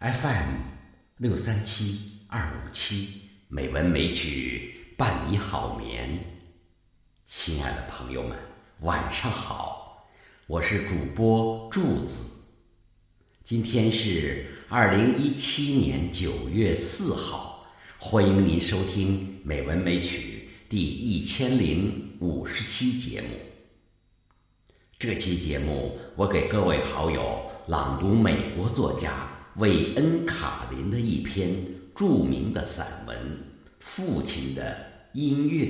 FM 六三七二五七，美文美曲伴你好眠。亲爱的朋友们，晚上好，我是主播柱子。今天是二零一七年九月四号，欢迎您收听《美文美曲》第一千零五十期节目。这期节目，我给各位好友朗读美国作家。韦恩·卡林的一篇著名的散文《父亲的音乐》。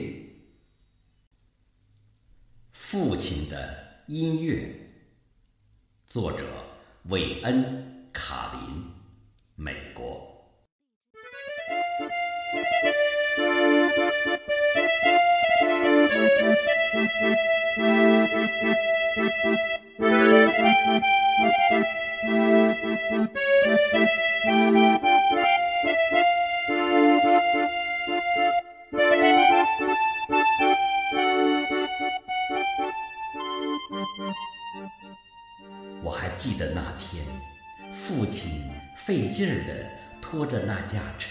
父亲的音乐，作者韦恩·卡林，美国。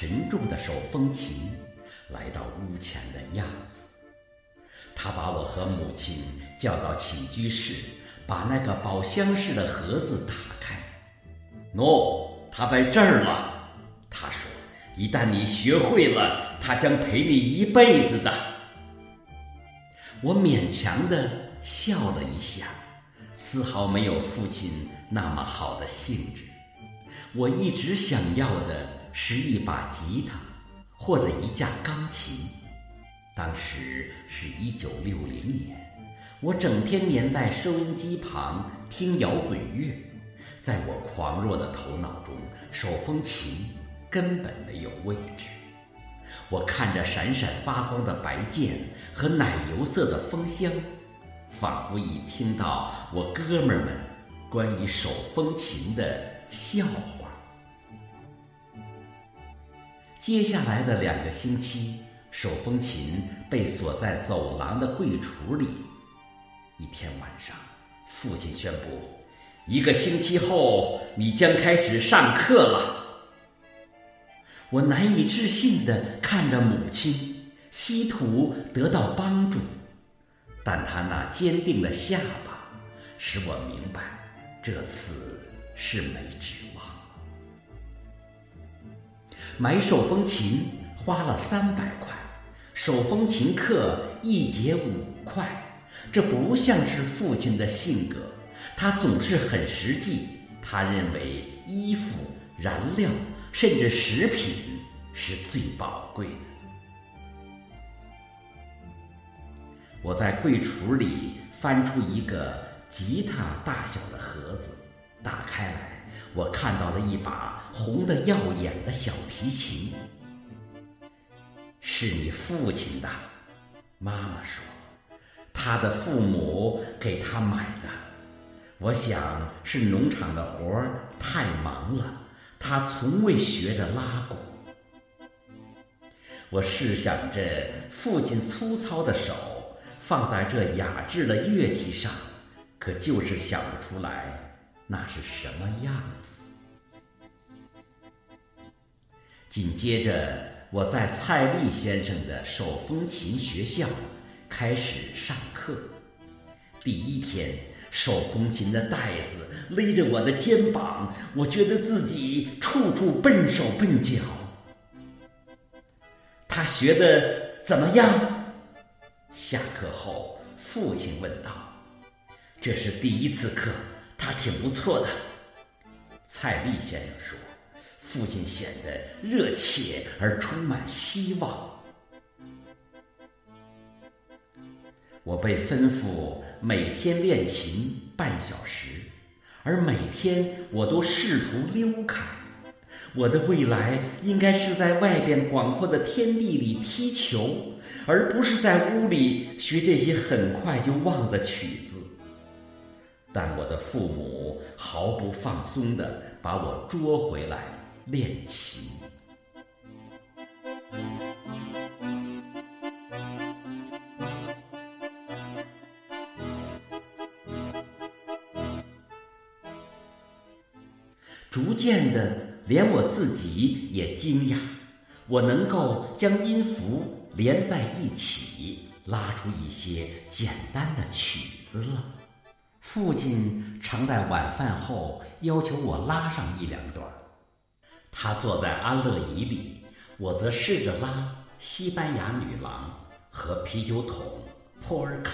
沉重的手风琴，来到屋前的样子。他把我和母亲叫到起居室，把那个宝箱式的盒子打开。喏，它在这儿了。他说：“一旦你学会了，它将陪你一辈子的。”我勉强的笑了一下，丝毫没有父亲那么好的兴致。我一直想要的是一把吉他，或者一架钢琴。当时是一九六零年，我整天黏在收音机旁听摇滚乐，在我狂热的头脑中，手风琴根本没有位置。我看着闪闪发光的白键和奶油色的风箱，仿佛已听到我哥们儿们关于手风琴的笑话。接下来的两个星期。手风琴被锁在走廊的柜橱里。一天晚上，父亲宣布：“一个星期后，你将开始上课了。”我难以置信地看着母亲，希图得到帮助，但他那坚定的下巴使我明白，这次是没指望。买手风琴花了三百块。手风琴课一节五块，这不像是父亲的性格。他总是很实际。他认为衣服、燃料，甚至食品是最宝贵的。我在柜橱里翻出一个吉他大小的盒子，打开来，我看到了一把红的耀眼的小提琴。是你父亲的，妈妈说，他的父母给他买的。我想是农场的活儿太忙了，他从未学着拉鼓。我试想着父亲粗糙的手放在这雅致的乐器上，可就是想不出来那是什么样子。紧接着。我在蔡立先生的手风琴学校开始上课。第一天，手风琴的带子勒着我的肩膀，我觉得自己处处笨手笨脚。他学的怎么样？下课后，父亲问道。这是第一次课，他挺不错的。蔡立先生说。父亲显得热切而充满希望。我被吩咐每天练琴半小时，而每天我都试图溜开。我的未来应该是在外边广阔的天地里踢球，而不是在屋里学这些很快就忘的曲子。但我的父母毫不放松地把我捉回来。练习，逐渐的，连我自己也惊讶，我能够将音符连在一起，拉出一些简单的曲子了。父亲常在晚饭后要求我拉上一两段。他坐在安乐椅里，我则试着拉《西班牙女郎》和《啤酒桶普尔卡》。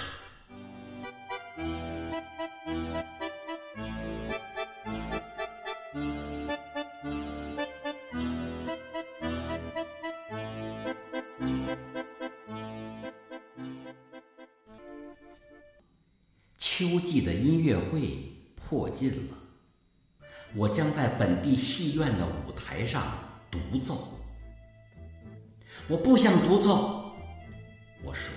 会迫近了，我将在本地戏院的舞台上独奏。我不想独奏，我说：“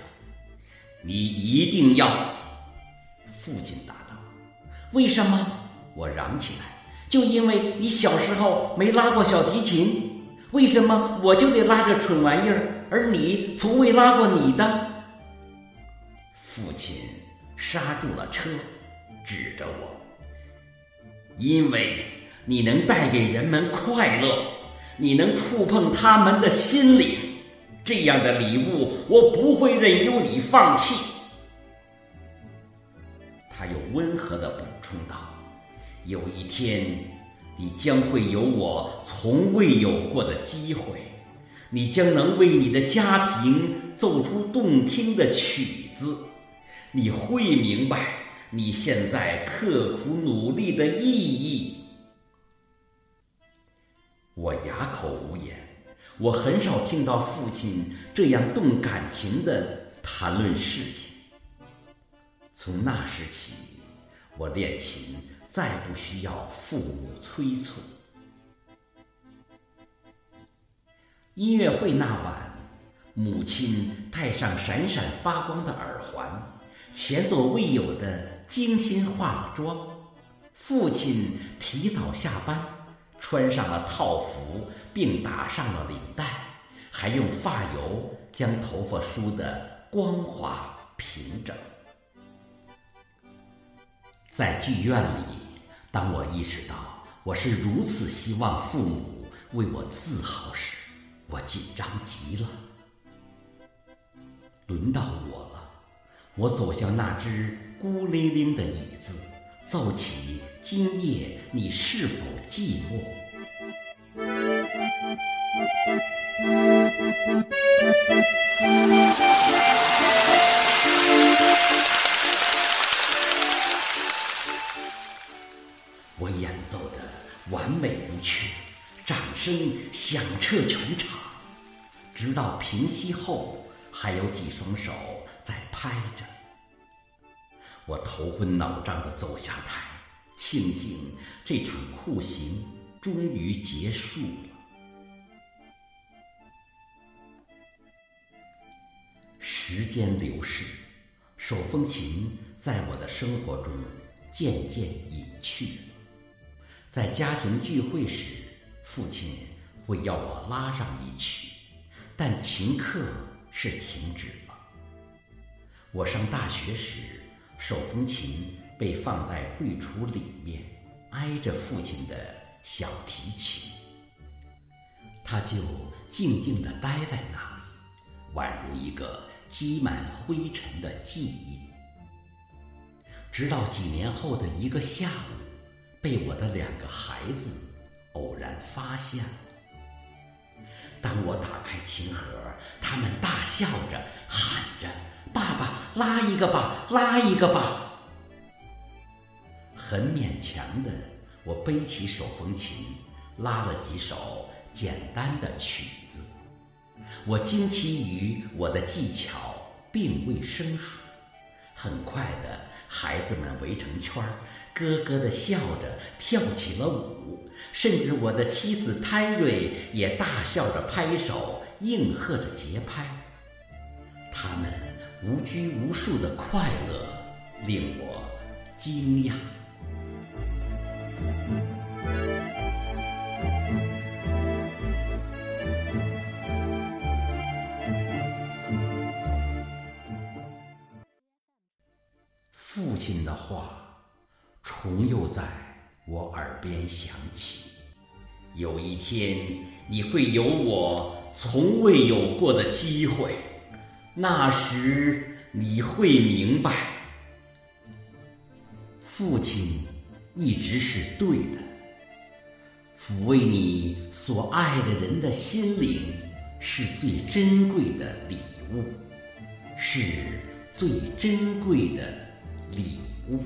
你一定要。”父亲答道：“为什么？”我嚷起来：“就因为你小时候没拉过小提琴，为什么我就得拉这蠢玩意儿，而你从未拉过你的？”父亲。刹住了车，指着我：“因为你能带给人们快乐，你能触碰他们的心灵，这样的礼物我不会任由你放弃。”他又温和的补充道：“有一天，你将会有我从未有过的机会，你将能为你的家庭奏出动听的曲子。”你会明白你现在刻苦努力的意义。我哑口无言。我很少听到父亲这样动感情的谈论事情。从那时起，我练琴再不需要父母催促。音乐会那晚，母亲戴上闪闪发光的耳环。前所未有的精心化了妆，父亲提早下班，穿上了套服，并打上了领带，还用发油将头发梳得光滑平整。在剧院里，当我意识到我是如此希望父母为我自豪时，我紧张极了。轮到我了。我走向那只孤零零的椅子，奏起《今夜你是否寂寞》。我演奏的完美无缺，掌声响彻全场，直到平息后，还有几双手。在拍着，我头昏脑胀的走下台，庆幸这场酷刑终于结束了。时间流逝，手风琴在我的生活中渐渐隐去。在家庭聚会时，父亲会要我拉上一曲，但琴课是停止了。我上大学时，手风琴被放在柜橱里面，挨着父亲的小提琴。它就静静地待在那里，宛如一个积满灰尘的记忆。直到几年后的一个下午，被我的两个孩子偶然发现了。当我打开琴盒，他们大笑着喊着。爸爸，拉一个吧，拉一个吧。很勉强的，我背起手风琴，拉了几首简单的曲子。我惊奇于我的技巧并未生疏。很快的，孩子们围成圈儿，咯咯的笑着跳起了舞，甚至我的妻子泰瑞也大笑着拍手，应和着节拍。他们。无拘无束的快乐令我惊讶。亲的话重又在我耳边响起：“有一天你会有我从未有过的机会，那时你会明白，父亲一直是对的。抚慰你所爱的人的。心灵，是最珍贵的。礼物，是最珍贵的。礼物。